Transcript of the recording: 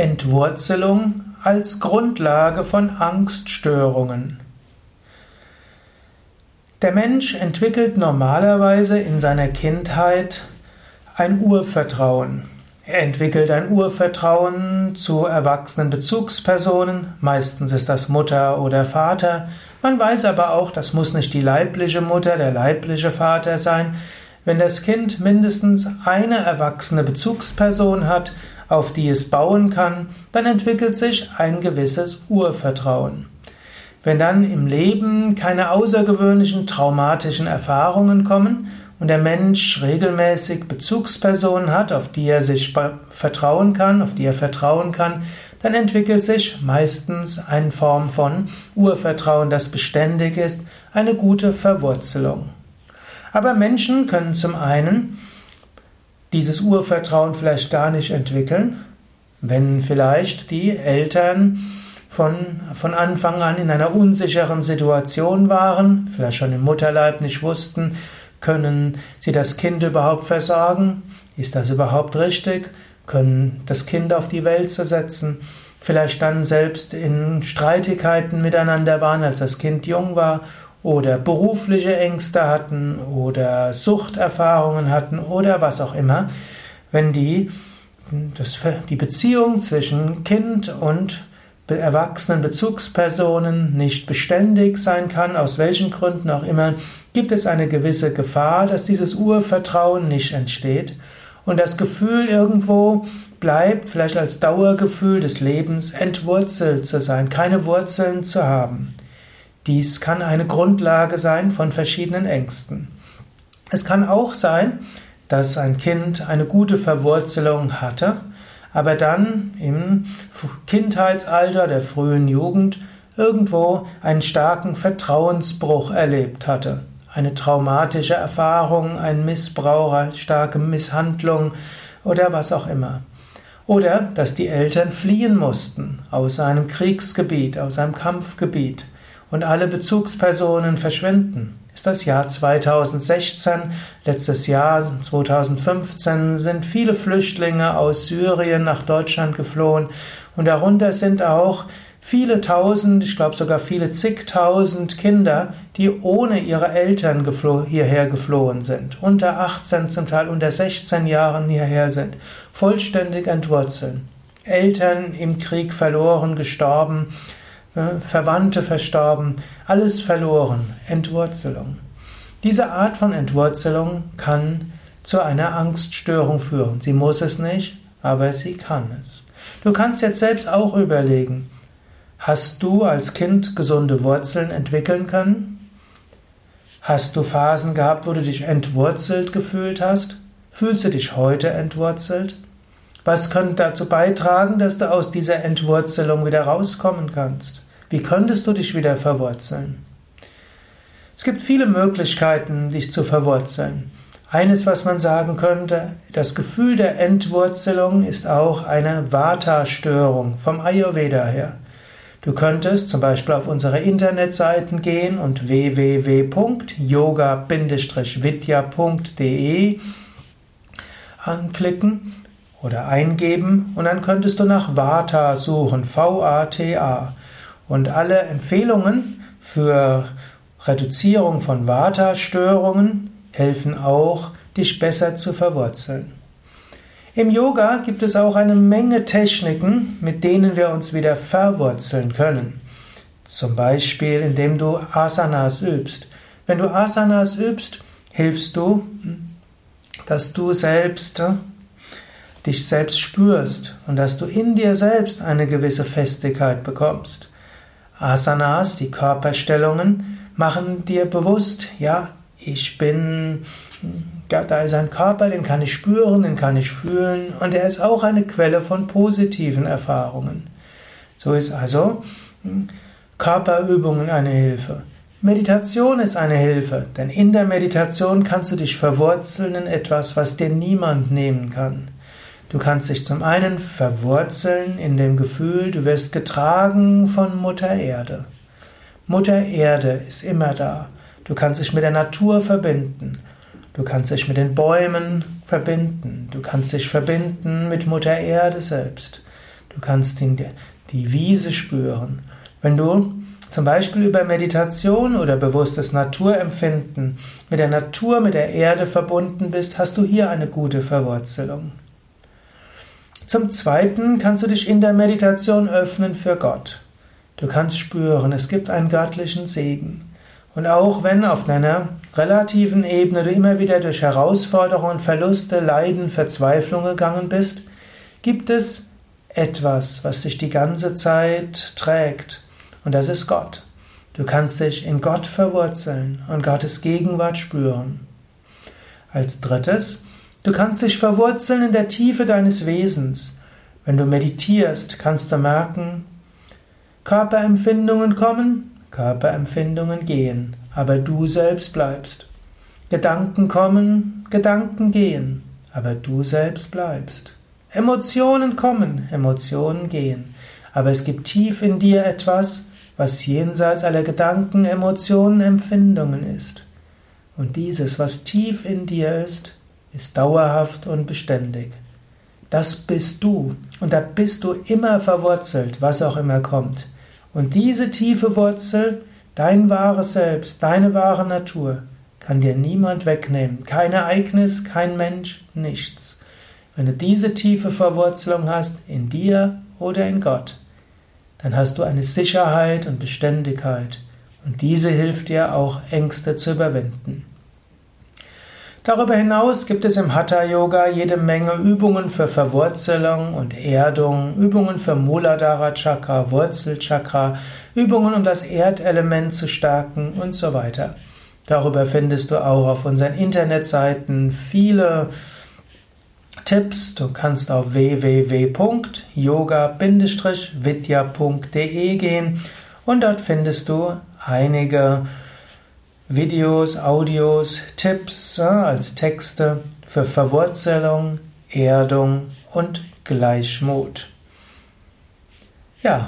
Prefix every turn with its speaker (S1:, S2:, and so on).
S1: Entwurzelung als Grundlage von Angststörungen. Der Mensch entwickelt normalerweise in seiner Kindheit ein Urvertrauen. Er entwickelt ein Urvertrauen zu erwachsenen Bezugspersonen, meistens ist das Mutter oder Vater. Man weiß aber auch, das muss nicht die leibliche Mutter, der leibliche Vater sein. Wenn das Kind mindestens eine erwachsene Bezugsperson hat, auf die es bauen kann, dann entwickelt sich ein gewisses Urvertrauen. Wenn dann im Leben keine außergewöhnlichen traumatischen Erfahrungen kommen und der Mensch regelmäßig Bezugspersonen hat, auf die er sich vertrauen kann, auf die er vertrauen kann, dann entwickelt sich meistens eine Form von Urvertrauen, das beständig ist, eine gute Verwurzelung. Aber Menschen können zum einen dieses Urvertrauen vielleicht gar nicht entwickeln, wenn vielleicht die Eltern von, von Anfang an in einer unsicheren Situation waren, vielleicht schon im Mutterleib nicht wussten, können sie das Kind überhaupt versorgen? Ist das überhaupt richtig? Können das Kind auf die Welt zu setzen? Vielleicht dann selbst in Streitigkeiten miteinander waren, als das Kind jung war oder berufliche Ängste hatten oder Suchterfahrungen hatten oder was auch immer, wenn die, das, die Beziehung zwischen Kind und erwachsenen Bezugspersonen nicht beständig sein kann, aus welchen Gründen auch immer, gibt es eine gewisse Gefahr, dass dieses Urvertrauen nicht entsteht und das Gefühl irgendwo bleibt, vielleicht als Dauergefühl des Lebens, entwurzelt zu sein, keine Wurzeln zu haben. Dies kann eine Grundlage sein von verschiedenen Ängsten. Es kann auch sein, dass ein Kind eine gute Verwurzelung hatte, aber dann im Kindheitsalter der frühen Jugend irgendwo einen starken Vertrauensbruch erlebt hatte. Eine traumatische Erfahrung, ein Missbrauch, eine starke Misshandlung oder was auch immer. Oder dass die Eltern fliehen mussten aus einem Kriegsgebiet, aus einem Kampfgebiet und alle Bezugspersonen verschwinden. Ist das Jahr 2016, letztes Jahr 2015 sind viele Flüchtlinge aus Syrien nach Deutschland geflohen und darunter sind auch viele tausend, ich glaube sogar viele zigtausend Kinder, die ohne ihre Eltern gefloh hierher geflohen sind, unter 18, zum Teil unter 16 Jahren hierher sind, vollständig entwurzeln. Eltern im Krieg verloren, gestorben, Verwandte verstorben, alles verloren, Entwurzelung. Diese Art von Entwurzelung kann zu einer Angststörung führen. Sie muss es nicht, aber sie kann es. Du kannst jetzt selbst auch überlegen, hast du als Kind gesunde Wurzeln entwickeln können? Hast du Phasen gehabt, wo du dich entwurzelt gefühlt hast? Fühlst du dich heute entwurzelt? Was könnte dazu beitragen, dass du aus dieser Entwurzelung wieder rauskommen kannst? Wie könntest du dich wieder verwurzeln? Es gibt viele Möglichkeiten, dich zu verwurzeln. Eines, was man sagen könnte, das Gefühl der Entwurzelung ist auch eine Vata-Störung vom Ayurveda her. Du könntest zum Beispiel auf unsere Internetseiten gehen und www.yoga-vidya.de anklicken oder eingeben und dann könntest du nach Vata suchen, V-A-T-A. Und alle Empfehlungen für Reduzierung von Vata-Störungen helfen auch, dich besser zu verwurzeln. Im Yoga gibt es auch eine Menge Techniken, mit denen wir uns wieder verwurzeln können. Zum Beispiel, indem du Asanas übst. Wenn du Asanas übst, hilfst du, dass du selbst dich selbst spürst und dass du in dir selbst eine gewisse Festigkeit bekommst. Asanas, die Körperstellungen, machen dir bewusst, ja, ich bin, da ist ein Körper, den kann ich spüren, den kann ich fühlen und er ist auch eine Quelle von positiven Erfahrungen. So ist also hm, Körperübungen eine Hilfe. Meditation ist eine Hilfe, denn in der Meditation kannst du dich verwurzeln in etwas, was dir niemand nehmen kann. Du kannst dich zum einen verwurzeln in dem Gefühl, du wirst getragen von Mutter Erde. Mutter Erde ist immer da. Du kannst dich mit der Natur verbinden. Du kannst dich mit den Bäumen verbinden. Du kannst dich verbinden mit Mutter Erde selbst. Du kannst die Wiese spüren. Wenn du zum Beispiel über Meditation oder bewusstes Naturempfinden mit der Natur, mit der Erde verbunden bist, hast du hier eine gute Verwurzelung. Zum Zweiten kannst du dich in der Meditation öffnen für Gott. Du kannst spüren, es gibt einen göttlichen Segen. Und auch wenn auf deiner relativen Ebene du immer wieder durch Herausforderungen, Verluste, Leiden, Verzweiflung gegangen bist, gibt es etwas, was dich die ganze Zeit trägt. Und das ist Gott. Du kannst dich in Gott verwurzeln und Gottes Gegenwart spüren. Als drittes, du kannst dich verwurzeln in der Tiefe deines Wesens. Wenn du meditierst, kannst du merken, Körperempfindungen kommen, Körperempfindungen gehen, aber du selbst bleibst. Gedanken kommen, Gedanken gehen, aber du selbst bleibst. Emotionen kommen, Emotionen gehen, aber es gibt tief in dir etwas, was jenseits aller Gedanken, Emotionen, Empfindungen ist. Und dieses, was tief in dir ist, ist dauerhaft und beständig. Das bist du. Und da bist du immer verwurzelt, was auch immer kommt. Und diese tiefe Wurzel, dein wahres Selbst, deine wahre Natur, kann dir niemand wegnehmen. Kein Ereignis, kein Mensch, nichts. Wenn du diese tiefe Verwurzelung hast, in dir oder in Gott, dann hast du eine Sicherheit und Beständigkeit. Und diese hilft dir auch, Ängste zu überwinden. Darüber hinaus gibt es im Hatha Yoga jede Menge Übungen für Verwurzelung und Erdung, Übungen für Muladhara Chakra, Wurzelchakra, Übungen um das Erdelement zu stärken und so weiter. Darüber findest du auch auf unseren Internetseiten viele Tipps. Du kannst auf www.yoga-vidya.de gehen und dort findest du einige Videos, Audios, Tipps als Texte für Verwurzelung, Erdung und Gleichmut.